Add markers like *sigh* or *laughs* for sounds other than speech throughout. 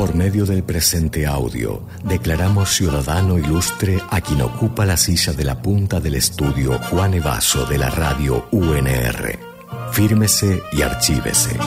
Por medio del presente audio, declaramos ciudadano ilustre a quien ocupa la silla de la punta del estudio Juan Evaso de la radio UNR. Fírmese y archívese.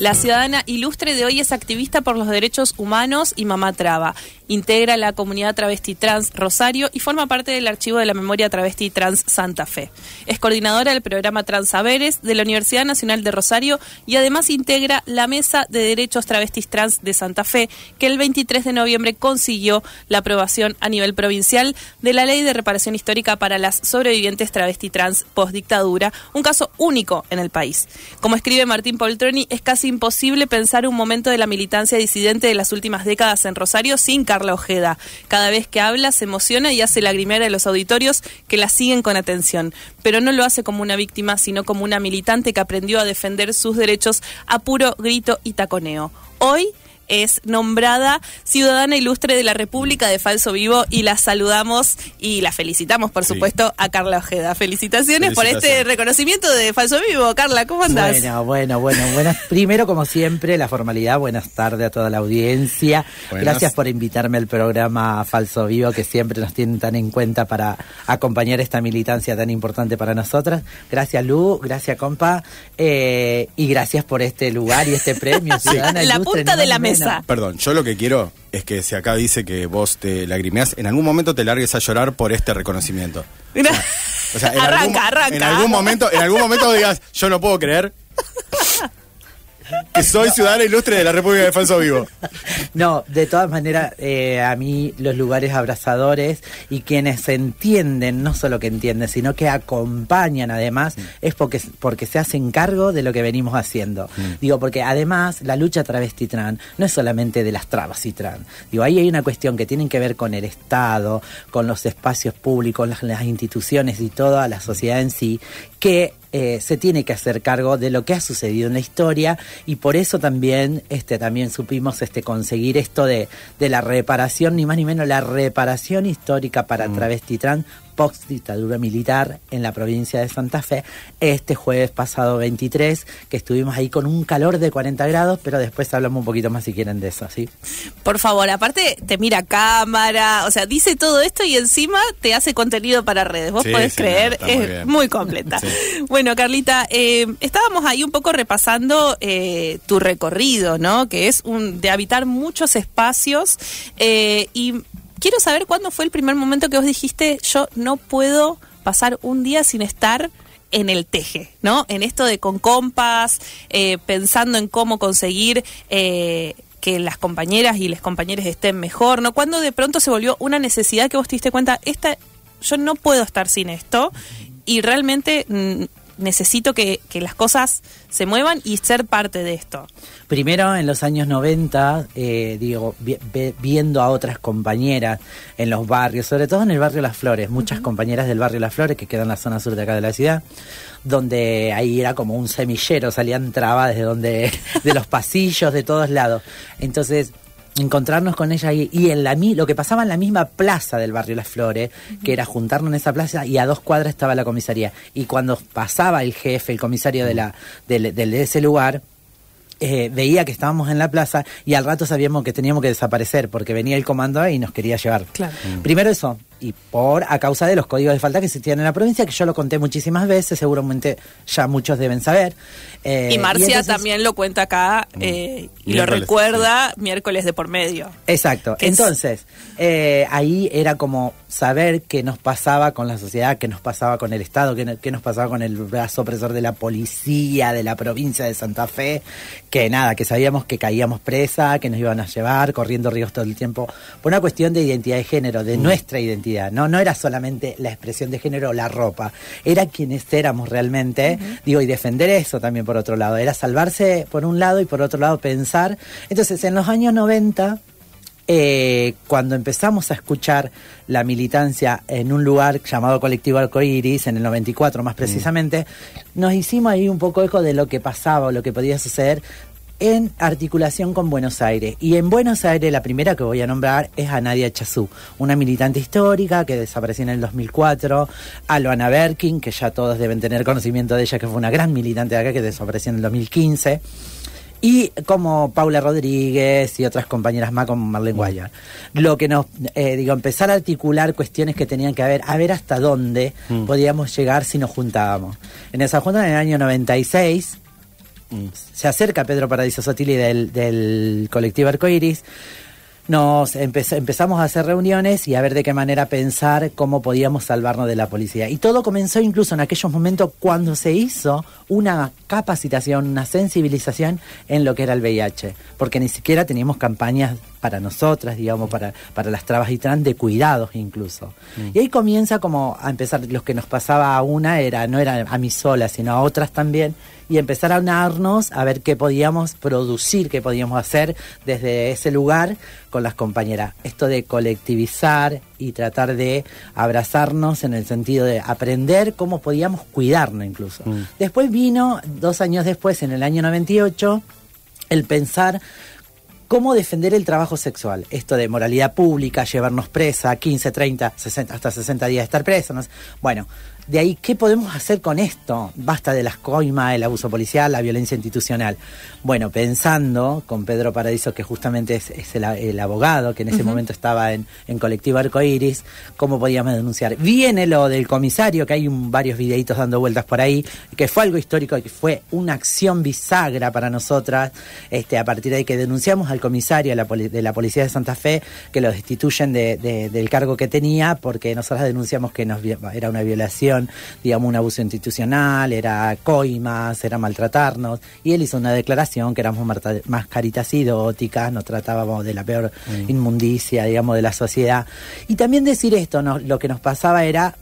La ciudadana ilustre de hoy es activista por los derechos humanos y mamá traba. Integra la comunidad travesti trans Rosario y forma parte del archivo de la memoria travesti trans Santa Fe. Es coordinadora del programa Trans Saberes de la Universidad Nacional de Rosario y además integra la Mesa de Derechos Travestis Trans de Santa Fe, que el 23 de noviembre consiguió la aprobación a nivel provincial de la Ley de Reparación Histórica para las sobrevivientes travesti trans postdictadura, un caso único en el país. Como escribe Martín Poltroni, es casi imposible pensar un momento de la militancia disidente de las últimas décadas en Rosario sin Carla Ojeda. Cada vez que habla se emociona y hace lagrimear a los auditorios que la siguen con atención. Pero no lo hace como una víctima, sino como una militante que aprendió a defender sus derechos a puro grito y taconeo. Hoy es nombrada Ciudadana Ilustre de la República de Falso Vivo y la saludamos y la felicitamos, por supuesto, a Carla Ojeda. Felicitaciones, por este reconocimiento de Falso Vivo. Carla, ¿cómo andás? Bueno, bueno, bueno. Buenas, primero, como siempre, la formalidad. Buenas tardes a toda la audiencia. Gracias por invitarme al programa Falso Vivo, que siempre nos tienen tan en cuenta para acompañar esta militancia tan importante para nosotras. Gracias, Lu. Gracias, compa. Eh, y gracias por este lugar y este premio. *laughs* Ciudadana la punta de la mesa. Perdón, yo lo que quiero es que si acá dice que vos te lagrimeas, en algún momento te largues a llorar por este reconocimiento. O sea, *laughs* arranca, arranca. En algún momento, en algún momento digas, yo no puedo creer *laughs* que soy ciudadana ilustre de la República de Falso Vivo. No, de todas maneras, eh, a mí los lugares abrazadores y quienes entienden, no solo que entienden, sino que acompañan además, mm. es porque, porque se hacen cargo de lo que venimos haciendo. Mm. Digo, porque además la lucha travesti trans no es solamente de las trabas y trans. Digo, ahí hay una cuestión que tiene que ver con el Estado, con los espacios públicos, las, las instituciones y toda la sociedad en sí, que eh, se tiene que hacer cargo de lo que ha sucedido en la historia y por eso también este también supimos este conseguir esto de, de la reparación ni más ni menos la reparación histórica para mm. travesti trans post dictadura militar en la provincia de Santa Fe este jueves pasado 23 que estuvimos ahí con un calor de 40 grados pero después hablamos un poquito más si quieren de eso ¿sí? por favor aparte te mira cámara o sea dice todo esto y encima te hace contenido para redes. Vos podés creer es muy, completa. *laughs* Bueno Carlita eh, estábamos ahí un poco repasando eh, tu recorrido no que es un de habitar muchos espacios eh, y quiero saber cuándo fue el primer momento que vos dijiste, yo no puedo pasar un día sin estar en el teje, ¿no? En esto de con compas, eh, pensando en cómo conseguir eh, que las compañeras y los compañeros estén mejor, ¿no? Cuando de pronto se volvió una necesidad que vos te diste cuenta, esta, yo no puedo estar sin esto y realmente mm, necesito que, las cosas se muevan y ser parte de esto. Primero, en los años 90, eh, digo, viendo a otras compañeras en los barrios, sobre todo en el barrio Las Flores, muchas compañeras del barrio Las Flores, que queda en la zona sur de acá de la ciudad, donde ahí era como un semillero, salían trabas de donde, *laughs* de los pasillos, de todos lados. Entonces, encontrarnos con ella y, en la lo que pasaba en la misma plaza del barrio Las Flores, que era juntarnos en esa plaza y a dos cuadras estaba la comisaría. Y cuando pasaba el jefe, el comisario de, la, de, ese lugar, eh, veía que estábamos en la plaza y al rato sabíamos que teníamos que desaparecer porque venía el comando y nos quería llevar. Claro. Primero eso, y por a causa de los códigos de falta que existían en la provincia, que yo lo conté muchísimas veces, seguramente ya muchos deben saber. Eh, y Marcia también lo cuenta acá mm. eh, y lo recuerda miércoles de por medio. Exacto. Entonces, eh, ahí era como saber qué nos pasaba con la sociedad, qué nos pasaba con el Estado, qué, qué, nos pasaba con el brazo opresor de la policía de la provincia de Santa Fe, que nada, que sabíamos que caíamos presa, que nos iban a llevar, corriendo ríos todo el tiempo, por una cuestión de identidad de género, de mm. nuestra identidad no, no era solamente la expresión de género o la ropa, era quienes éramos realmente, digo, y defender eso también por otro lado, era salvarse por un lado y por otro lado pensar. Entonces, en los años 90, eh, cuando empezamos a escuchar la militancia en un lugar llamado Colectivo Arcoiris, en el 94 más mm. precisamente, nos hicimos ahí un poco eco de lo que pasaba o lo que podía suceder en articulación con Buenos Aires. Y en Buenos Aires la primera que voy a nombrar es a Nadia Chazú, una militante histórica que desapareció en el 2004, a Loana Berkin, que ya todos deben tener conocimiento de ella, que fue una gran militante de acá que desapareció en el 2015 y como Paula Rodríguez y otras compañeras más como Marlene Guayar. Lo que nos, eh, digo, empezar a articular cuestiones que tenían que haber, a ver hasta dónde Mm. podíamos llegar si nos juntábamos. En esa junta, en el año 96, Mm. se acerca Pedro Paradiso Sotili del, del colectivo Arcoiris. Nos empez- empezamos a hacer reuniones y a ver de qué manera pensar cómo podíamos salvarnos de la policía. Y todo comenzó incluso en aquellos momentos cuando se hizo una capacitación, una sensibilización en lo que era el VIH. Porque ni siquiera teníamos campañas para nosotras, digamos, para, para las trabas y trans de cuidados incluso. Y ahí comienza como a empezar, lo que nos pasaba a una era, no era a mí sola, sino a otras también, y empezar a unarnos a ver qué podíamos producir, qué podíamos hacer desde ese lugar con las compañeras. Esto de colectivizar y tratar de abrazarnos en el sentido de aprender cómo podíamos cuidarnos incluso. Después vino, dos años después, en el año 98, el pensar cómo defender el trabajo sexual. Esto de moralidad pública, llevarnos presa, 15, 30, 60, hasta 60 días de estar presa. no sé. Bueno, de ahí, ¿qué podemos hacer con esto? Basta de las coimas, el abuso policial, la violencia institucional. Bueno, pensando con Pedro Paradiso, que justamente es, es el, el abogado, que en ese momento estaba en, en Colectivo Arcoiris, ¿cómo podíamos denunciar? Viene lo del comisario, que hay un- varios videitos dando vueltas por ahí, que fue algo histórico, que fue una acción bisagra para nosotras, este, a partir de ahí que denunciamos al comisario de la, Policía de Santa Fe, que lo destituyen de- de- del cargo que tenía, porque nosotras denunciamos que nos, era una violación, digamos, un abuso institucional, era coimas, era maltratarnos, y él hizo una declaración que éramos mascaritas idóticas, nos tratábamos de la peor inmundicia, digamos, de la sociedad. Y también decir esto, no- lo que nos pasaba era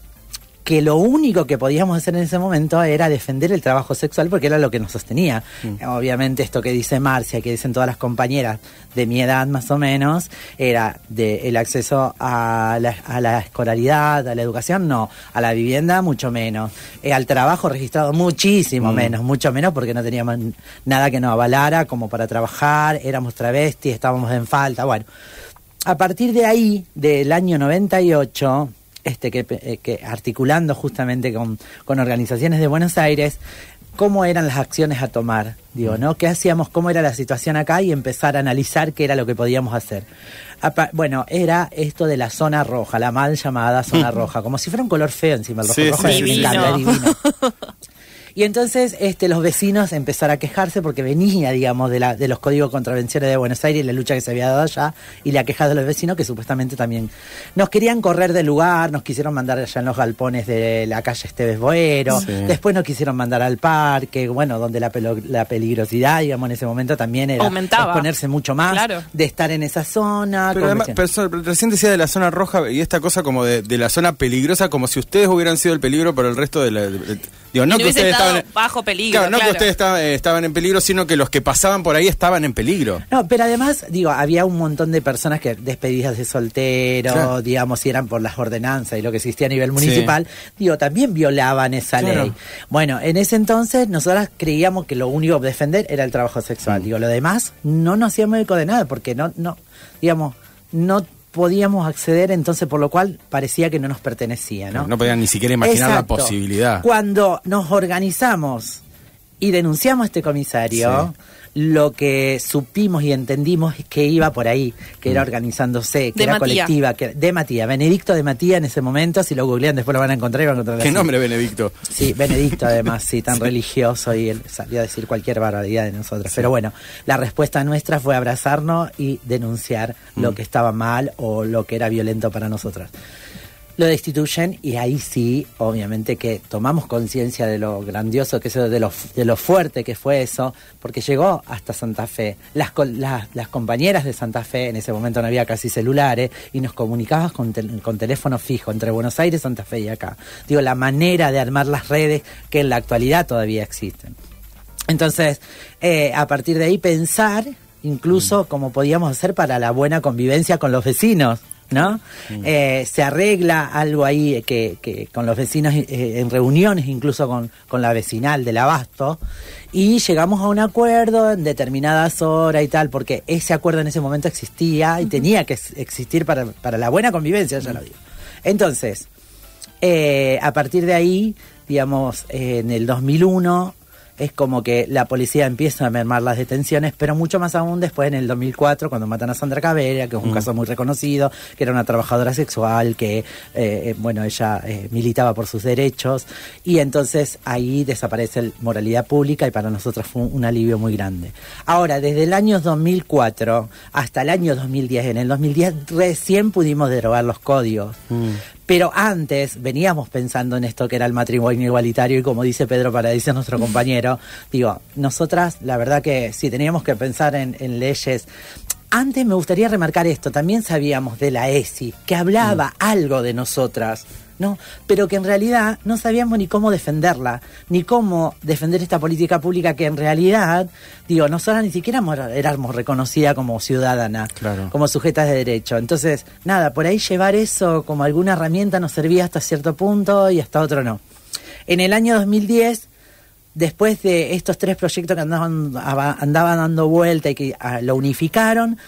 que lo único que podíamos hacer en ese momento era defender el trabajo sexual porque era lo que nos sostenía. Obviamente esto que dice Marcia, que dicen todas las compañeras de mi edad más o menos, era de el acceso a la, a la escolaridad, a la educación, no, a la vivienda mucho menos, Eh, al trabajo registrado muchísimo menos, mucho menos porque no teníamos nada que nos avalara como para trabajar, éramos travestis, estábamos en falta, bueno. A partir de ahí, del año 98, este que, eh, que articulando justamente con, con organizaciones de Buenos Aires, cómo eran las acciones a tomar, digo, ¿no? ¿Qué hacíamos? ¿Cómo era la situación acá? Y empezar a analizar qué era lo que podíamos hacer. Apa- bueno, era esto de la zona roja, la mal llamada zona *laughs* roja, como si fuera un color feo encima, el rojo, Sí, rojo sí, me sí, sí. encanta, Divino. *laughs* Y entonces este, los vecinos empezaron a quejarse porque venía, digamos, de, la, de los códigos contravenciones de Buenos Aires, la lucha que se había dado allá, y la queja de los vecinos que supuestamente también nos querían correr del lugar, nos quisieron mandar allá en los galpones de la calle Esteves Boero, Sí. después nos quisieron mandar al parque, bueno, donde la, pelo- la peligrosidad, digamos, en ese momento también era Aumentaba. exponerse mucho más Claro. de estar en esa zona. Pero además, pero recién decía de la zona roja y esta cosa como de, de la zona peligrosa, como si ustedes hubieran sido el peligro para el resto de la... de- de- digo, no Y no que ustedes estado estaban... bajo peligro, Claro, no claro. que ustedes estaban, eh, estaban en peligro, sino que los que pasaban por ahí estaban en peligro. No, pero además, digo, había un montón de personas que despedidas de soltero, Claro. digamos, si eran por las ordenanzas y lo que existía a nivel municipal, digo, también violaban esa Claro. ley. Bueno, en ese entonces nosotras creíamos que lo único que defender era el trabajo Mm. sexual. Digo, lo demás no nos hacíamos eco de nada, porque no, no, digamos, no podíamos acceder, entonces por lo cual parecía que no nos pertenecía, ¿no? No podían ni siquiera imaginar Exacto. la posibilidad. Cuando nos organizamos y denunciamos a este comisario, lo que supimos y entendimos es que iba por ahí, que Mm. era organizándose, que De era colectiva, que de Matías, Benedicto de Matías en ese momento, si lo googlean después lo van a encontrar y van a encontrar ¿Qué así. nombre, Benedicto? Sí, Benedicto además, sí, tan *laughs* religioso y él salió a decir cualquier barbaridad de nosotros. Pero bueno, la respuesta nuestra fue abrazarnos y denunciar Mm. lo que estaba mal o lo que era violento para nosotras. Lo destituyen y ahí sí, obviamente que tomamos conciencia de lo grandioso que es eso, de lo, de lo fuerte que fue eso, porque llegó hasta Santa Fe. Las, las, las compañeras de Santa Fe, en ese momento no había casi celulares, y nos comunicabas con, tel- con teléfono fijo entre Buenos Aires, Santa Fe y acá. Digo, la manera de armar las redes que en la actualidad todavía existen. Entonces, eh, a partir de ahí pensar incluso cómo podíamos hacer para la buena convivencia con los vecinos. ¿No? Eh, se arregla algo ahí que, que con los vecinos eh, en reuniones, incluso con, con la vecinal del abasto, y llegamos a un acuerdo en determinadas horas y tal, porque ese acuerdo en ese momento existía y tenía que existir para, para la buena convivencia, ya lo digo. Entonces, eh, a partir de ahí, digamos, eh, en el 2001 es como que la policía empieza a mermar las detenciones, pero mucho más aún después en el 2004, cuando matan a Sandra Cabrera, que es un caso muy reconocido, que era una trabajadora sexual, que, eh, eh, bueno, ella eh, militaba por sus derechos, y entonces ahí desaparece el moralidad pública y para nosotros fue un, un alivio muy grande. Ahora, desde el año 2004 hasta el año 2010, en el 2010 recién pudimos derogar los códigos. Pero antes veníamos pensando en esto que era el matrimonio igualitario y como dice Pedro Paradise, nuestro *laughs* compañero, digo, nosotras, la verdad que si teníamos que pensar en, en leyes, antes me gustaría remarcar esto, también sabíamos de la ESI, que hablaba algo de nosotras. ¿No? Pero que en realidad no sabíamos ni cómo defenderla, ni cómo defender esta política pública que en realidad, digo, nosotras ni siquiera éramos, reconocidas como ciudadana, Claro. como sujetas de derecho. Entonces, nada, por ahí llevar eso como alguna herramienta nos servía hasta cierto punto y hasta otro no. En el año 2010, después de estos tres proyectos que andaban, aba- andaban dando vuelta y que ah, lo unificaron,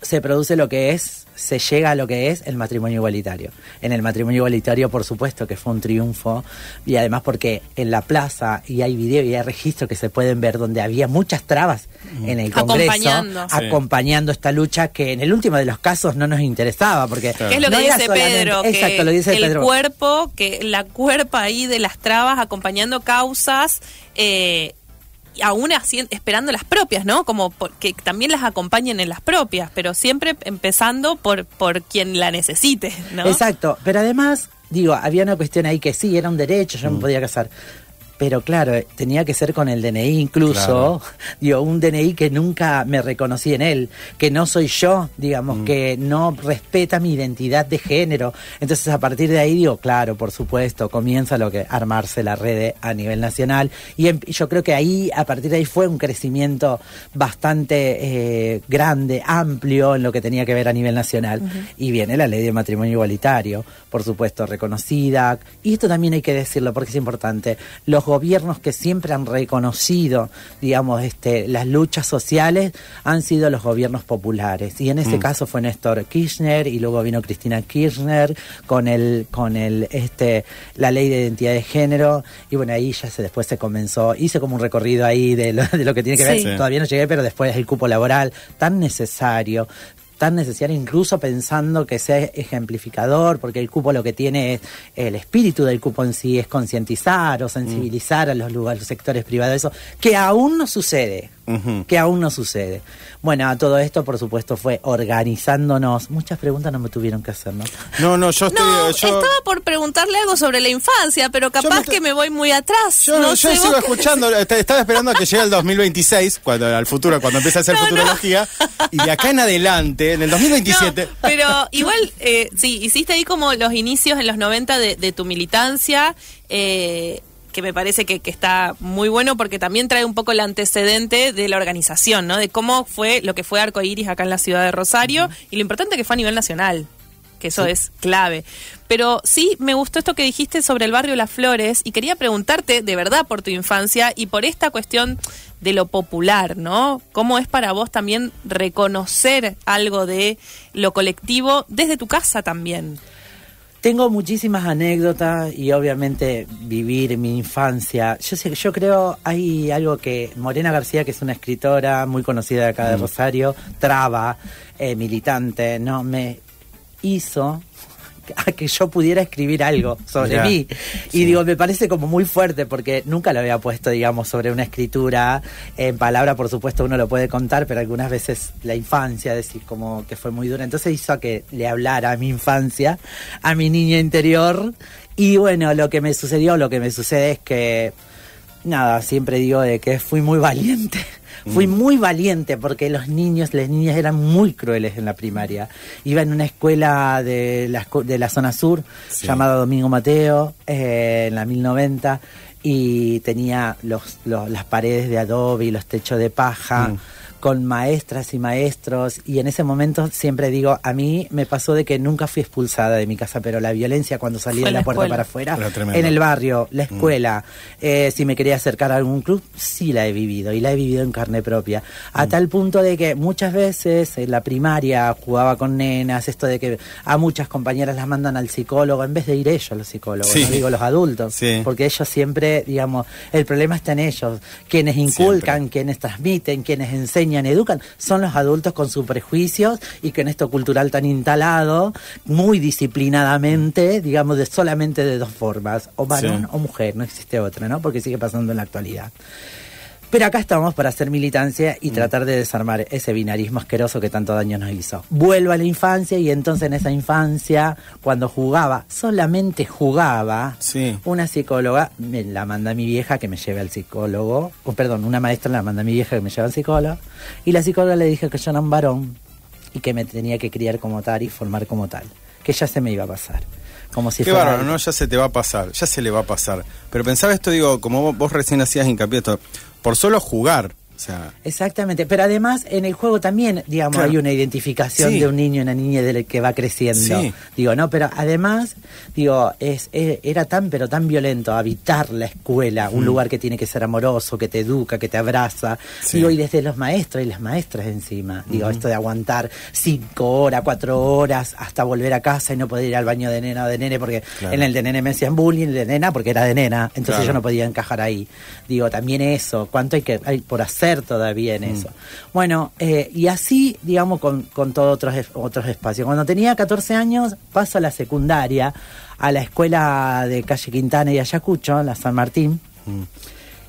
se produce lo que es, se llega a lo que es el matrimonio igualitario. En el matrimonio igualitario, por supuesto, que fue un triunfo, y además porque en la plaza, y hay video y hay registros que se pueden ver, donde había muchas trabas en el Congreso, Acompañando. Sí. acompañando esta lucha que en el último de los casos no nos interesaba, porque ¿Qué es lo no que dice Pedro? Que Exacto, lo dice el Pedro. cuerpo, que la cuerpa ahí de las trabas acompañando causas, eh, y aún así esperando las propias, ¿no? Como por- que también las acompañen en las propias, pero siempre empezando por, por quien la necesite, ¿no? Exacto, pero además, digo, había una cuestión ahí que sí, era un derecho, yo me podía casar. Pero claro, eh, tenía que ser con el DNI incluso, Claro. *laughs* digo, un DNI que nunca me reconocí en él, que no soy yo, digamos, que no respeta mi identidad de género. Entonces a partir de ahí digo, claro, por supuesto, comienza lo que armarse la red a nivel nacional y em- y yo creo que ahí, a partir de ahí fue un crecimiento bastante eh, grande, amplio en lo que tenía que ver a nivel nacional. Y viene la ley de matrimonio igualitario, por supuesto, reconocida. Y esto también hay que decirlo porque es importante. Los gobiernos que siempre han reconocido, digamos, este, las luchas sociales han sido los gobiernos populares. Y en ese caso fue Néstor Kirchner y luego vino Cristina Kirchner con el, con el, este, la ley de identidad de género. Y bueno, ahí ya se después se comenzó, hice como un recorrido ahí de lo, de lo que tiene que ver. Sí. Todavía no llegué, pero después el cupo laboral, tan necesario tan necesario incluso pensando que sea ejemplificador porque el cupo lo que tiene es el espíritu del cupo en sí es concientizar o sensibilizar a los lugares los sectores privados eso que aún no sucede que aún no sucede bueno a todo esto por supuesto fue organizándonos muchas preguntas no me tuvieron que hacer no No, no, yo estoy. No, yo, estaba por preguntarle algo sobre la infancia, pero capaz me- que me voy muy atrás. Yo, no yo sé, sigo escuchando, est- estaba esperando a que llegue el 2026, cuando al futuro, cuando empiece a hacer No, *laughs* no. futurología, y de acá en adelante, en el 2027, No, pero igual, eh, sí, hiciste ahí como los inicios en los 90 de, de tu militancia, eh, que me parece que, que está muy bueno porque también trae un poco el antecedente de la organización, ¿no? De cómo fue lo que fue Arco Iris acá en la ciudad de Rosario y lo importante que fue a nivel nacional que eso es clave. Pero sí me gustó esto que dijiste sobre el barrio Las Flores y quería preguntarte de verdad por tu infancia y por esta cuestión de lo popular, ¿no? ¿Cómo es para vos también reconocer algo de lo colectivo desde tu casa también? Tengo muchísimas anécdotas y obviamente vivir mi infancia. Yo sé, yo creo hay algo que Morena García, que es una escritora muy conocida de acá de Rosario, traba, eh, militante, no me hizo a que yo pudiera escribir algo sobre Ya, mí. Y sí. digo, me parece como muy fuerte porque nunca lo había puesto, digamos, sobre una escritura. En palabra, por supuesto, uno lo puede contar, pero algunas veces la infancia, decir, como que fue muy dura. Entonces hizo a que le hablara a mi infancia, a mi niña interior. Y bueno, lo que me sucedió, lo que me sucede es que, nada, siempre digo de que fui muy valiente. *laughs* Fui muy valiente porque los niños, las niñas eran muy crueles en la primaria. Iba en una escuela de la, de la zona sur Sí. llamada Domingo Mateo eh, en la 1090 y tenía los, los- las paredes de adobe y los techos de paja. Mm. Con maestras y maestros y en ese momento siempre digo, a mí me pasó de que nunca fui expulsada de mi casa, pero la violencia cuando salía Fue de la la puerta escuela. para afuera, en el barrio, la escuela, eh, si me quería acercar a algún club, sí la he vivido y la he vivido en carne propia. A tal punto de que muchas veces en la primaria jugaba con nenas, esto de que a muchas compañeras las mandan al psicólogo en vez de ir ellos los psicólogos, Sí. no digo los adultos, Sí. porque ellos siempre, digamos, el problema está en ellos, quienes inculcan, Siempre. quienes transmiten, quienes enseñan, educan, son los adultos con sus prejuicios y con esto cultural tan instalado, muy disciplinadamente, digamos, de solamente de dos formas, o varón Sí. o mujer, no existe otra, ¿no? Porque sigue pasando en la actualidad. Pero acá estamos para hacer militancia y tratar de desarmar ese binarismo asqueroso que tanto daño nos hizo. Vuelvo a la infancia y entonces en esa infancia, cuando jugaba, solamente jugaba, Sí. una psicóloga me la manda a mi vieja que me lleve al psicólogo, o perdón, una maestra la manda a mi vieja que me lleva al psicólogo, y la psicóloga le dije que yo era un varón y que me tenía que criar como tal y formar como tal, que ya se me iba a pasar. Como si Qué fuera bárbaro, ¿no? Ya se te va a pasar, ya se le va a pasar. Pero pensaba esto, digo, como vos, vos recién hacías hincapié esto, por solo jugar, sea, Exactamente, pero además en el juego también, digamos, Claro. hay una identificación Sí. de un niño y una niña del que va creciendo. Sí. Digo, no, pero además, digo, es, eh, era tan pero tan violento habitar la escuela, un lugar que tiene que ser amoroso, que te educa, que te abraza. Sí. Digo, y desde los maestros y las maestras encima. Digo, esto de aguantar cinco horas, cuatro horas hasta volver a casa y no poder ir al baño de nena o de nene, porque Claro. en el de nene me hacían bullying, el de nena porque era de nena, entonces Claro. yo no podía encajar ahí. Digo, también eso, cuánto hay que hay por hacer todavía en eso. Bueno, eh, y así, digamos, con, con todos otros, otros espacios. Cuando tenía 14 años, paso a la secundaria, a la escuela de calle Quintana y Ayacucho, la San Martín.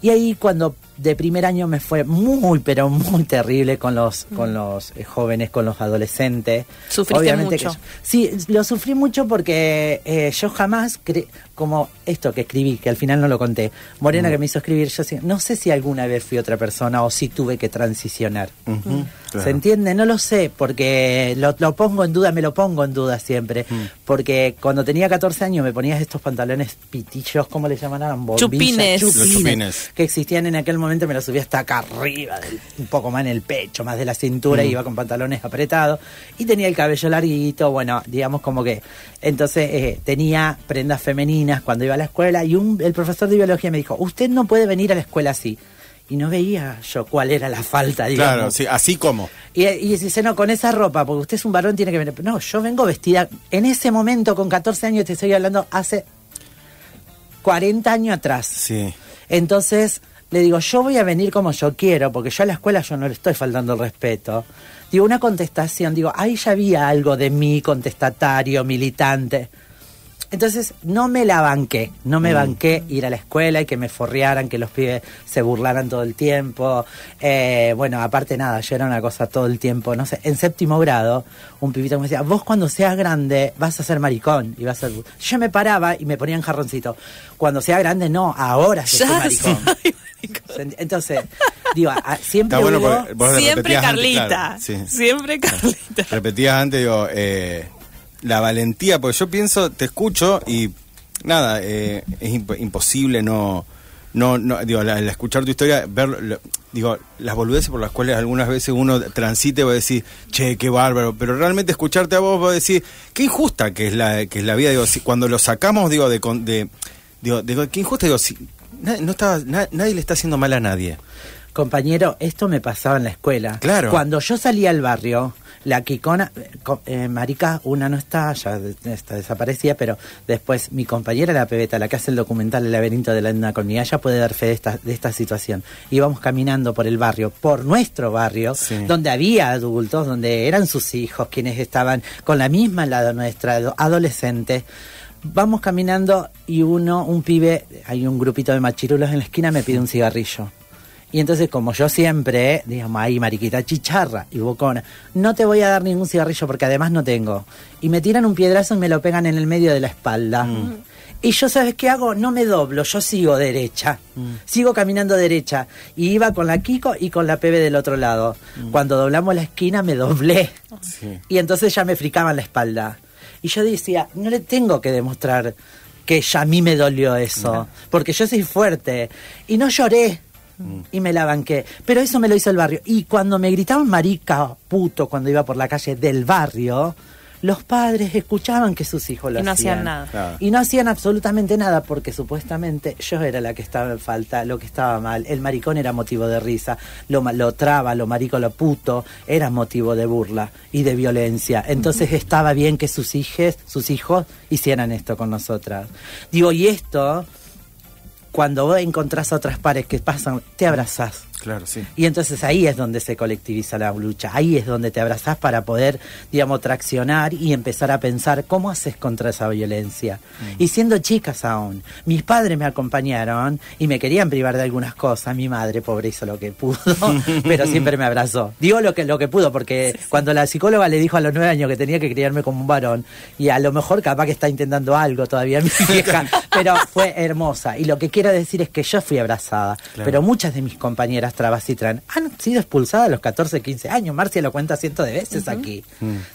Y ahí cuando de primer año me fue muy, pero muy terrible con los, con los eh, jóvenes, con los adolescentes. Sufriste mucho. que yo- sí, lo sufrí mucho porque eh, yo jamás, cre- como esto que escribí, que al final no lo conté, Morena que me hizo escribir, yo sí- no sé si alguna vez fui otra persona o si tuve que transicionar. claro. ¿Se entiende? No lo sé, porque lo, lo pongo en duda, me lo pongo en duda siempre. Mm. Porque cuando tenía 14 años me ponías estos pantalones pitillos, ¿cómo le llamaban? Bombillas, Chupines. Los chupines. Que existían en aquel momento, me los subía hasta acá arriba, un poco más en el pecho, más de la cintura, Mm. iba con pantalones apretados. Y tenía el cabello larguito, bueno, digamos como que. Entonces eh, tenía prendas femeninas cuando iba a la escuela y un, el profesor de biología me dijo: Usted no puede venir a la escuela así. Y no veía yo cuál era la falta, digamos. Claro, sí, así como. Y, y dice, no, con esa ropa, porque usted es un varón, tiene que venir. No, yo vengo vestida, en ese momento, con 14 años, te estoy hablando, hace 40 años atrás. Sí. Entonces, le digo, yo voy a venir como yo quiero, porque yo a la escuela yo no le estoy faltando el respeto. Digo, una contestación, digo, ahí ya había algo de mí, contestatario, militante. Entonces, no me la banqué, no me banqué ir a la escuela y que me forrearan, que los pibes se burlaran todo el tiempo. Eh, bueno, aparte nada, yo era una cosa todo el tiempo, no sé, en séptimo grado, un pibito me decía, vos cuando seas grande vas a ser maricón y vas a ser... Yo me paraba y me ponía en jarroncito, cuando sea grande no, ahora yo soy maricón. *laughs* soy ent- Entonces, digo, siempre Está bueno hubo- Siempre antes, Carlita. claro, sí. Siempre Carlita. Repetías antes, digo, eh, la valentía, porque yo pienso, te escucho y nada, eh, es imp- imposible no, no, no, digo, al escuchar tu historia, ver, lo- digo, las boludeces por las cuales algunas veces uno transite, va a decir, che, qué bárbaro, pero realmente escucharte a vos, va a decir, qué injusta que es la, que es la vida, digo, si, cuando lo sacamos, digo, de, de, digo, digo, qué injusta, digo, si, no na- nadie le está haciendo mal a nadie. Compañero, esto me pasaba en la escuela. Claro. Cuando yo salía al barrio, la Kikona, eh, eh, Marica, una no está, ya está desaparecida, pero después mi compañera, la pebeta, la que hace el documental El laberinto de la luna conmigo, ella puede dar fe de esta, de esta situación. Íbamos caminando por el barrio, por nuestro barrio, Sí. donde había adultos, donde eran sus hijos quienes estaban con la misma edad nuestra, ado- adolescentes. Vamos caminando y uno, un pibe, hay un grupito de machirulos en la esquina, me pide un cigarrillo. Y entonces, como yo siempre, digamos, ahí mariquita chicharra y bocona, no te voy a dar ningún cigarrillo porque además no tengo. Y me tiran un piedrazo y me lo pegan en el medio de la espalda. Y yo, ¿sabes qué hago? No me doblo, yo sigo derecha. Sigo caminando derecha. Y iba con la Kiko y con la Pebe del otro lado. Cuando doblamos la esquina me doblé. Sí. Y entonces ya me fricaban la espalda. Y yo decía, no le tengo que demostrar que ya a mí me dolió eso, porque yo soy fuerte. Y no lloré, Y me la banqué. Pero eso me lo hizo el barrio. Y cuando me gritaban marica, puto, cuando iba por la calle del barrio, los padres escuchaban que sus hijos lo Y no hacían hacían. nada. Claro. Y no hacían absolutamente nada porque supuestamente yo era la que estaba en falta, lo que estaba mal. El maricón era motivo de risa, lo, lo traba, lo marico, lo puto, era motivo de burla y de violencia. Entonces estaba bien que sus hijos, sus hijos hicieran esto con nosotras. Digo, y esto, cuando encontrás a otras pares que pasan, te abrazás. Claro, sí. Y entonces ahí es donde se colectiviza la lucha, ahí es donde te abrazás para poder, digamos, traccionar y empezar a pensar cómo haces contra esa violencia. Y siendo chicas aún, mis padres me acompañaron y me querían privar de algunas cosas, mi madre, pobre, hizo lo que pudo, *laughs* pero siempre me abrazó. Digo lo que, lo que pudo, porque cuando la psicóloga le dijo a los nueve años que tenía que criarme como un varón, y a lo mejor capaz que está intentando algo todavía mi *laughs* vieja, pero fue hermosa. Y lo que quiero decir es que yo fui abrazada, Claro. pero muchas de mis compañeras trabas y tran han sido expulsadas a los 14, 15 años. Marcia lo cuenta cientos de veces aquí.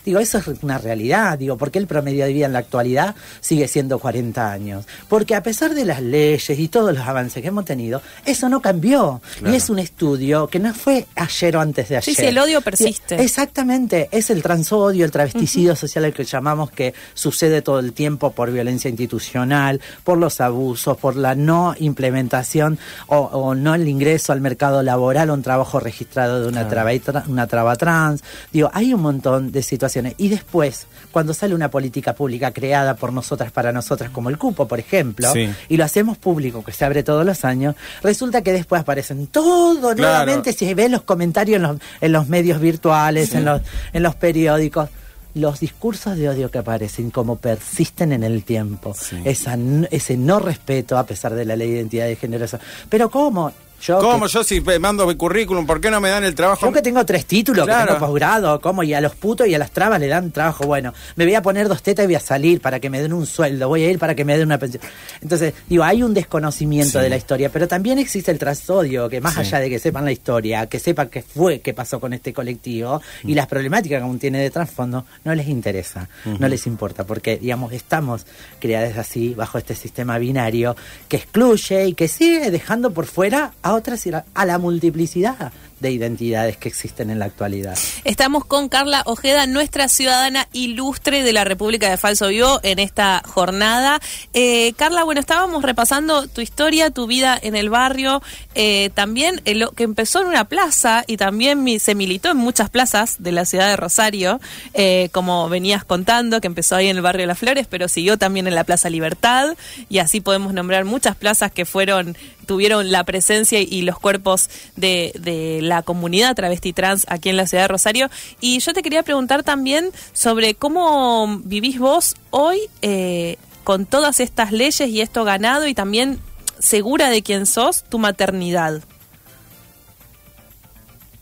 Digo, eso es una realidad. Digo, ¿por qué el promedio de vida en la actualidad sigue siendo 40 años? Porque a pesar de las leyes y todos los avances que hemos tenido, eso no cambió. Claro. Y es un estudio que no fue ayer o antes de ayer. Sí, sí, el odio persiste. Exactamente, es el transodio, el travesticidio social el que llamamos que sucede todo el tiempo por violencia institucional, por los abusos, por la no implementación o, o no el ingreso al mercado laboral o un trabajo registrado de una, traba, una traba trans. Digo, hay un montón de situaciones. Y después, cuando sale una política pública creada por nosotras para nosotras, como el cupo, por ejemplo, Sí. y lo hacemos público, que se abre todos los años, resulta que después aparecen todo Claro. nuevamente si ves los comentarios en los, en los medios virtuales, en, los, en los periódicos, los discursos de odio que aparecen, como persisten en el tiempo, Sí. Esa ese no respeto a pesar de la ley de identidad de género. Pero ¿cómo? Yo ¿Cómo que- yo si mando mi currículum, por qué no me dan el trabajo? yo que tengo tres títulos, Claro. que tengo posgrado, ¿cómo? Y a los putos y a las trabas le dan trabajo. Bueno, me voy a poner dos tetas y voy a salir para que me den un sueldo, voy a ir para que me den una pensión. Entonces, digo, hay un desconocimiento Sí. de la historia, pero también existe el trasodio, que más Sí. allá de que sepan la historia, que sepan qué fue, qué pasó con este colectivo y las problemáticas que aún tiene de trasfondo, no les interesa, no les importa, porque, digamos, estamos creadas así, bajo este sistema binario que excluye y que sigue dejando por fuera a otras, a a la multiplicidad de identidades que existen en la actualidad. Estamos con Carla Ojeda, nuestra ciudadana ilustre de la República de Falso Vivo en esta jornada. Eh, Carla, bueno, estábamos repasando tu historia, tu vida en el barrio, eh, también lo que empezó en una plaza y también se militó en muchas plazas de la ciudad de Rosario, eh, como venías contando, que empezó ahí en el barrio Las Flores, pero siguió también en la Plaza Libertad y así podemos nombrar muchas plazas que fueron tuvieron la presencia y los cuerpos de, de la comunidad travesti trans aquí en la ciudad de Rosario. Y yo te quería preguntar también sobre cómo vivís vos hoy eh, con todas estas leyes y esto ganado y también segura de quién sos, tu maternidad.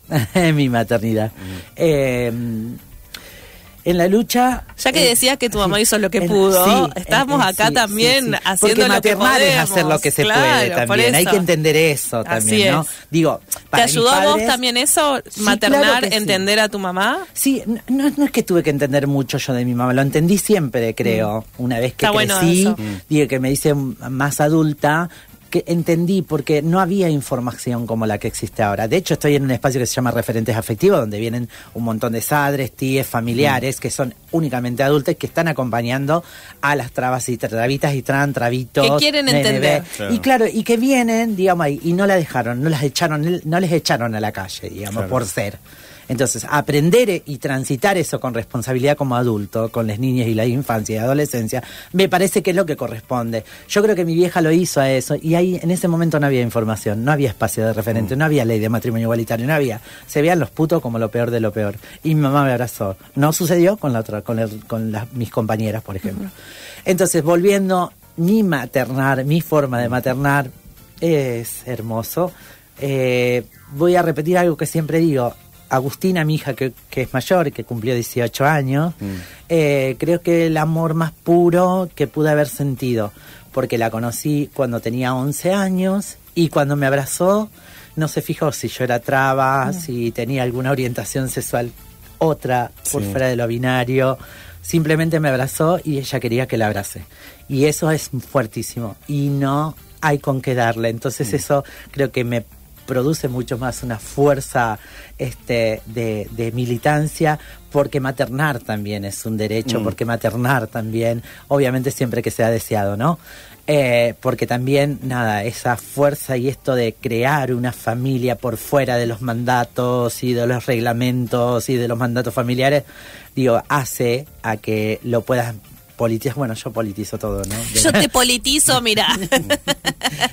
*laughs* Mi maternidad. Eh, en la lucha... Ya que eh, decías que tu mamá *laughs* hizo lo que pudo, sí, estamos acá sí, también sí, haciendo Porque lo que maternar es podemos. hacer lo que se Claro, puede también. Hay que entender eso también, ¿no? Digo, ¿Te para ayudó a vos también eso, maternar, claro entender a tu mamá? Sí, no, es que tuve que entender mucho yo de mi mamá, lo entendí siempre, creo. Una vez que Mm. Está crecí, digo que me hice más adulta, que entendí porque no había información como la que existe ahora. De hecho, estoy en un espacio que se llama Referentes Afectivos, donde vienen un montón de sadres, tíes, familiares, que son únicamente adultos que están acompañando a las trabas y trabitas y tran, trabitos. Que quieren NNB. entender. Claro. Y claro, y que vienen, digamos ahí, y no la dejaron, no las echaron, no les echaron a la calle, digamos, Claro. por ser. Entonces, aprender y transitar eso con responsabilidad como adulto, con las niñas y la infancia y adolescencia, me parece que es lo que corresponde. Yo creo que mi vieja lo hizo a eso y ahí en ese momento no había información, no había espacio de referente, no había ley de matrimonio igualitario, no había. Se veían los putos como lo peor de lo peor. Y mi mamá me abrazó. No sucedió con la otra, con, el- con las- mis compañeras, por ejemplo. Entonces, volviendo, mi maternar, mi forma de maternar es hermoso. Eh, voy a repetir algo que siempre digo. Agustina, mi hija que, que es mayor, que cumplió 18 años, eh, creo que el amor más puro que pude haber sentido, porque la conocí cuando tenía 11 años y cuando me abrazó no se fijó si yo era traba, si tenía alguna orientación sexual otra por Sí. fuera de lo binario. Simplemente me abrazó y ella quería que la abrace. Y eso es fuertísimo. Y no hay con qué darle. Entonces eso creo que me produce mucho más una fuerza este, de, de militancia, porque maternar también es un derecho, Mm. porque maternar también, obviamente siempre que sea deseado, ¿no? Eh, porque también, nada, esa fuerza y esto de crear una familia por fuera de los mandatos y de los reglamentos y de los mandatos familiares, digo, hace a que lo puedas politizar. Bueno, yo politizo todo, ¿no? De- *laughs* Yo te politizo, mira. *laughs*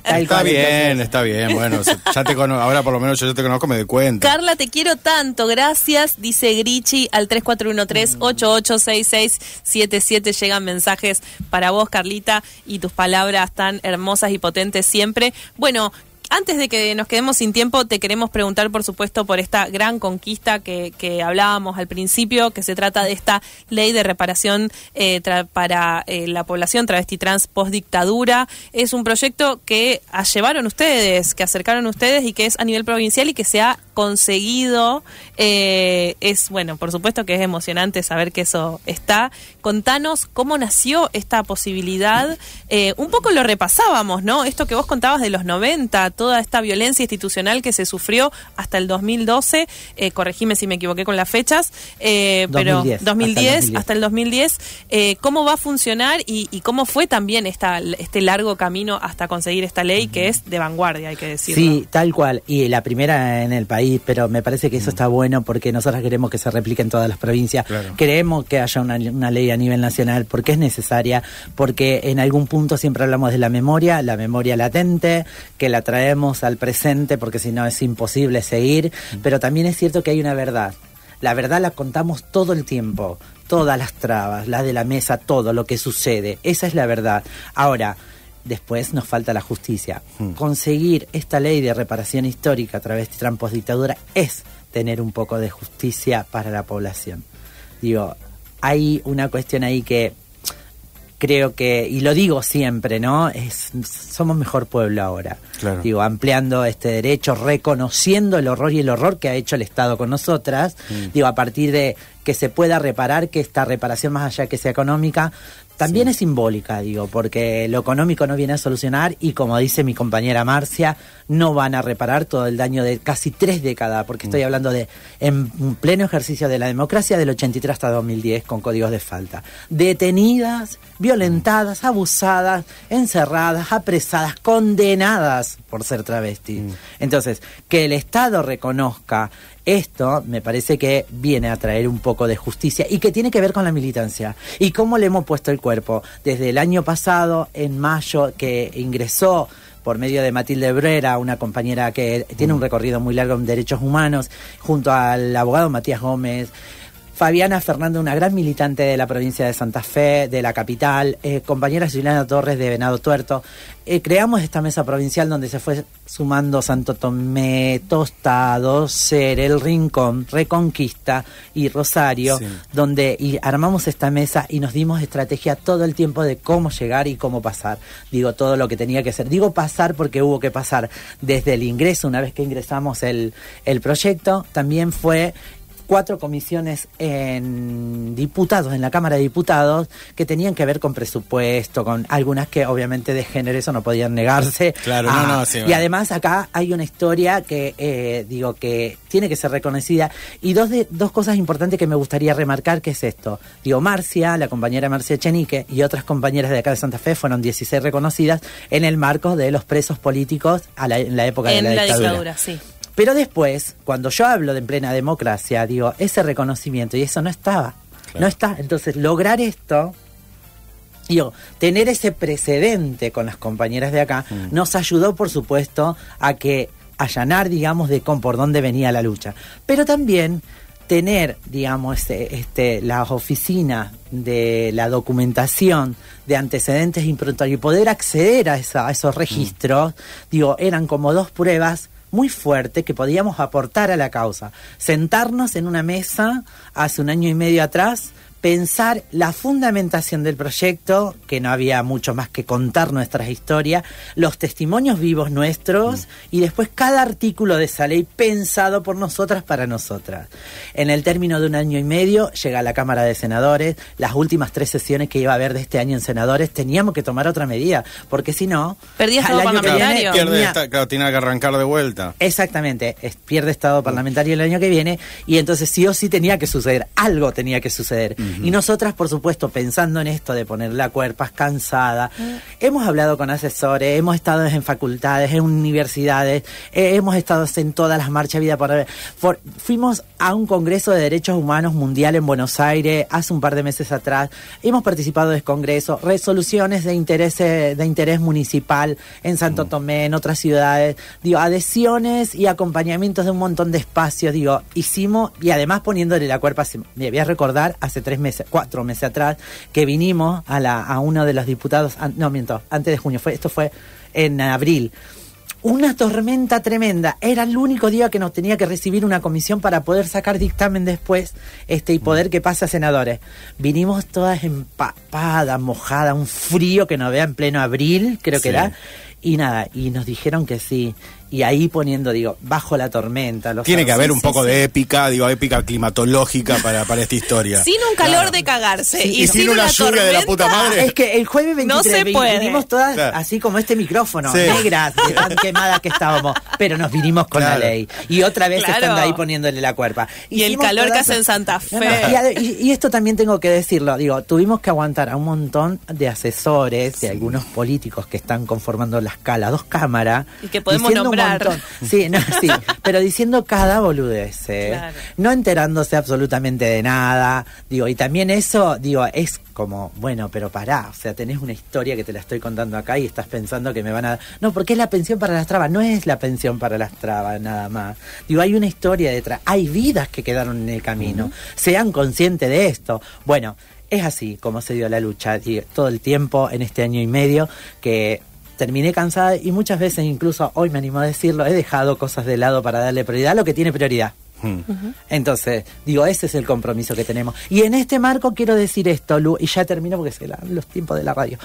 Está cual, bien, entonces- está bien. Bueno, ya te cono- ahora por lo menos yo ya te conozco, me doy cuenta. Carla, te quiero tanto, gracias, dice Grichi al 3413-886677. Llegan mensajes para vos, Carlita, y tus palabras tan hermosas y potentes siempre. Bueno, antes de que nos quedemos sin tiempo, te queremos preguntar, por supuesto, por esta gran conquista que, que hablábamos al principio, que se trata de esta ley de reparación eh, para eh, la población travesti trans post dictadura. Es un proyecto que llevaron ustedes, que acercaron ustedes y que es a nivel provincial y que se ha conseguido. Eh, es, bueno, por supuesto que es emocionante saber que eso está. Contanos cómo nació esta posibilidad. Eh, un poco lo repasábamos, ¿no? Esto que vos contabas de los 90, toda esta violencia institucional que se sufrió hasta el 2012. Eh, corregime si me equivoqué con las fechas. Eh, pero 2010, hasta el 2010, 2010. hasta el 2010. Eh, ¿Cómo va a funcionar y, y cómo fue también esta, este largo camino hasta conseguir esta ley que es de vanguardia, hay que decirlo? Sí, tal cual. Y la primera en el país, pero me parece que eso está bueno porque nosotros queremos que se replique en todas las provincias. Claro. Queremos que haya una, una ley a nivel nacional porque es necesaria, porque en algún punto siempre hablamos de la memoria, la memoria latente, que la traemos al presente porque si no es imposible seguir, pero también es cierto que hay una verdad. La verdad la contamos todo el tiempo, todas las trabas, las de la mesa, todo lo que sucede. Esa es la verdad. Ahora, después nos falta la justicia. Conseguir esta ley de reparación histórica a través de trampos dictadura es tener un poco de justicia para la población. Digo, hay una cuestión ahí que creo que, y lo digo siempre, ¿no? Es, somos mejor pueblo ahora. Claro. Digo, ampliando este derecho, reconociendo el horror y el horror que ha hecho el Estado con nosotras. Digo, a partir de que se pueda reparar, que esta reparación, más allá que sea económica, también es simbólica, digo, porque lo económico no viene a solucionar y como dice mi compañera Marcia, no van a reparar todo el daño de casi tres décadas, porque estoy hablando de en pleno ejercicio de la democracia del 83 hasta 2010 con códigos de falta. Detenidas, violentadas, abusadas, encerradas, apresadas, condenadas por ser travestis. Entonces, que el Estado reconozca esto me parece que viene a traer un poco de justicia y que tiene que ver con la militancia y cómo le hemos puesto el cuerpo. Desde el año pasado, en mayo, que ingresó por medio de Matilde Brera, una compañera que tiene un recorrido muy largo en derechos humanos, junto al abogado Matías Gómez. Fabiana Fernández, una gran militante de la provincia de Santa Fe, de la capital, eh, compañera Juliana Torres de Venado Tuerto. Eh, creamos esta mesa provincial donde se fue sumando Santo Tomé, Tostado, Ser, El Rincón, Reconquista y Rosario, Sí. donde y armamos esta mesa y nos dimos estrategia todo el tiempo de cómo llegar y cómo pasar. Digo, todo lo que tenía que ser. Digo pasar porque hubo que pasar desde el ingreso, una vez que ingresamos el, el proyecto, también fue cuatro comisiones en diputados, en la Cámara de Diputados, que tenían que ver con presupuesto, con algunas que obviamente de género eso no podían negarse. Claro, no, no, sí, y bueno. además acá hay una historia que eh, digo que tiene que ser reconocida y dos de, dos cosas importantes que me gustaría remarcar que es esto. Digo, Marcia, la compañera Marcia Chenique y otras compañeras de acá de Santa Fe fueron 16 reconocidas en el marco de los presos políticos a la- en la época en de la, la dictadura. dictadura, sí. Pero después, cuando yo hablo de en plena democracia, digo, ese reconocimiento, y eso no estaba. Claro. No está. Entonces, lograr esto, digo, tener ese precedente con las compañeras de acá, nos ayudó, por supuesto, a que allanar, digamos, de con por dónde venía la lucha. Pero también tener, digamos, este, este, las oficinas de la documentación de antecedentes y poder acceder a, esa- a esos registros, digo, eran como dos pruebas muy fuertes que podíamos aportar a la causa. Sentarnos en una mesa hace un año y medio atrás, pensar la fundamentación del proyecto, que no había mucho más que contar nuestras historias, los testimonios vivos nuestros y después cada artículo de esa ley pensado por nosotras para nosotras. En el término de un año y medio llega a la Cámara de Senadores, las últimas tres sesiones que iba a haber de este año en senadores, teníamos que tomar otra medida, porque si no... Perdía al estado año que viene parlamentario. Pierde tenía- esta- claro, tiene que arrancar de vuelta. Exactamente, es- pierde estado parlamentario el año que viene y entonces sí o sí tenía que suceder, algo tenía que suceder. Y nosotras, por supuesto, pensando en esto de poner la cuerpas cansada, hemos hablado con asesores, hemos estado en facultades, en universidades, eh, hemos estado en todas las marchas vida por for- fuimos a un Congreso de Derechos Humanos Mundial en Buenos Aires hace un par de meses atrás, hemos participado de congresos, resoluciones de interés, eh, de interés municipal en Santo Tomé, en otras ciudades, digo, adhesiones y acompañamientos de un montón de espacios, digo, hicimos, y además poniéndole la cuerpa, me voy a recordar, hace tres meses, cuatro meses atrás, que vinimos a, la, a uno de los diputados, no miento, antes de junio, fue, esto fue en abril. Una tormenta tremenda. Era el único día que nos tenía que recibir una comisión para poder sacar dictamen después este, y poder que pase a senadores. Vinimos todas empapadas, mojadas, un frío que nos vea en pleno abril, creo que Sí. era. Y nada, y nos dijeron que sí. Y ahí poniendo, digo, bajo la tormenta. Los Tiene que haber un poco sí. de épica, digo, épica climatológica para, para esta historia. Sin un calor de cagarse Sí, y, y sin sin una lluvia de la tormenta, puta madre. Es que el jueves 23 No se vi- puede. vinimos todas Claro. así como este micrófono, Sí. negras, de tan *laughs* quemadas que estábamos, pero nos vinimos con Claro. la ley. Y otra vez Claro. estando ahí poniéndole la cuerpa. Y el calor que hace en Santa No, no, Fe. y, y- y esto también tengo que decirlo, digo, tuvimos que aguantar a un montón de asesores, de algunos políticos que están conformando la escala, dos cámaras. Y que podemos un montón. Sí, no, *laughs* sí, pero diciendo cada boludez, ¿eh? Claro. no enterándose absolutamente de nada, digo, y también eso, digo, es como, bueno, pero pará, o sea, tenés una historia que te la estoy contando acá y estás pensando que me van a... No, porque es la pensión para las trabas, no es la pensión para las trabas nada más. Digo, hay una historia detrás, hay vidas que quedaron en el camino, sean conscientes de esto. Bueno, es así como se dio la lucha y todo el tiempo en este año y medio que terminé cansada y muchas veces incluso hoy me animo a decirlo, he dejado cosas de lado para darle prioridad a lo que tiene prioridad. Hmm. Entonces, digo, ese es el compromiso que tenemos. Y en este marco quiero decir esto, Lu, y ya termino porque se la- los tiempos de la radio.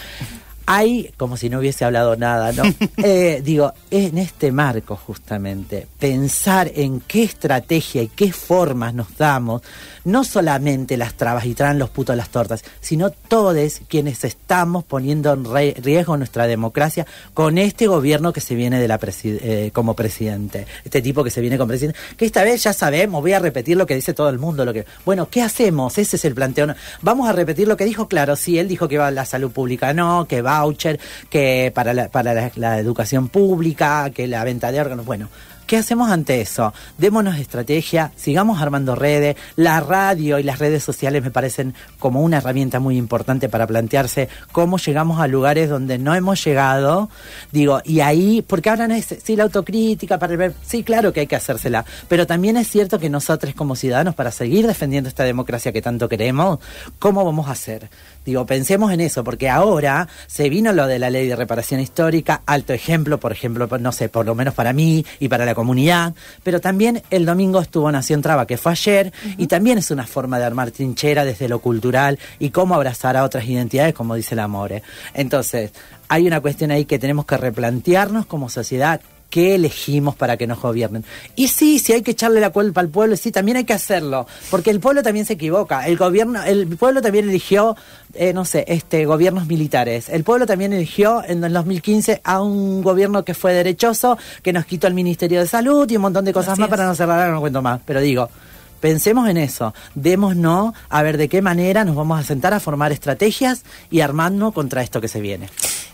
Hay, como si no hubiese hablado nada, ¿no? *laughs* Eh, digo, en este marco justamente, pensar en qué estrategia y qué formas nos damos, no solamente las trabas y traen los putos las tortas, sino todos quienes estamos poniendo en riesgo nuestra democracia con este gobierno que se viene de la eh, como presidente, este tipo que se viene como presidente, que esta vez ya sabemos, voy a repetir lo que dice todo el mundo, lo que, bueno, ¿qué hacemos? Ese es el planteo. Vamos a repetir lo que dijo, claro, sí, él dijo que va a la salud pública, no, que voucher, que para la, para la, la educación pública, que la venta de órganos, bueno. ¿Qué hacemos ante eso? Démonos estrategia, sigamos armando redes. La radio y las redes sociales me parecen como una herramienta muy importante para plantearse cómo llegamos a lugares donde no hemos llegado. Digo, y ahí, porque ahora no sí, la autocrítica para ver, sí, claro que hay que hacérsela, pero también es cierto que nosotros como ciudadanos, para seguir defendiendo esta democracia que tanto queremos, ¿cómo vamos a hacer? Digo, pensemos en eso, porque ahora se vino lo de la ley de reparación histórica, alto ejemplo, por ejemplo, no sé, por lo menos para mí y para la comunidad, pero también el domingo estuvo Nación Traba, que fue ayer, y también es una forma de armar trinchera desde lo cultural y cómo abrazar a otras identidades, como dice el Amore. Entonces, hay una cuestión ahí que tenemos que replantearnos como sociedad qué elegimos para que nos gobiernen. Y sí, si hay que echarle la culpa al pueblo, sí, también hay que hacerlo, porque el pueblo también se equivoca. El gobierno, el pueblo también eligió, eh, no sé, este, gobiernos militares. El pueblo también eligió en el 2015 a un gobierno que fue derechoso, que nos quitó el Ministerio de Salud y un montón de cosas Así más es. para no cerrar, no cuento más. Pero digo, Pensemos en eso, démonos a ver de qué manera nos vamos a sentar a formar estrategias y armarnos contra esto que se viene.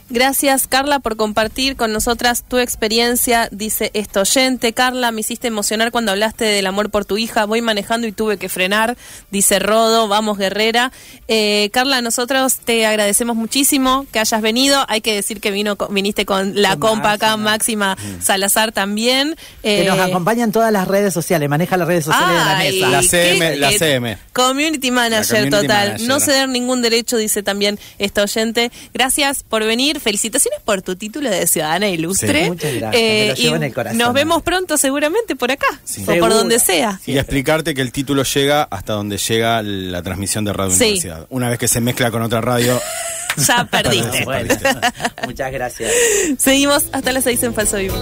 Gracias, Carla, por compartir con nosotras tu experiencia. Dice esto oyente. Carla, me hiciste emocionar cuando hablaste del amor por tu hija. Voy manejando y tuve que frenar. Dice Rodo, vamos guerrera. Eh, Carla, nosotros te agradecemos muchísimo que hayas venido. Hay que decir que vino, con- viniste con la Con compa acá, Máxima. Máxima Salazar también. Que Eh, nos acompañan todas las redes sociales, maneja las redes sociales de la mesa. La qué- CM, la CM. Community manager community total. manager. No ceder ningún derecho, dice también esta oyente. Gracias por venir. Decir felicitaciones por tu título de ciudadana ilustre. Sí, muchas gracias, me lo llevo y en el corazón. Nos vemos pronto seguramente por acá Sí. o por donde sea. Y explicarte que el título llega hasta donde llega la transmisión de Radio Sí. Universidad. Una vez que se mezcla con otra radio, *laughs* Ya *laughs* perdiste. Bueno, *laughs* muchas gracias. Seguimos hasta las 6 en Falso Vivo.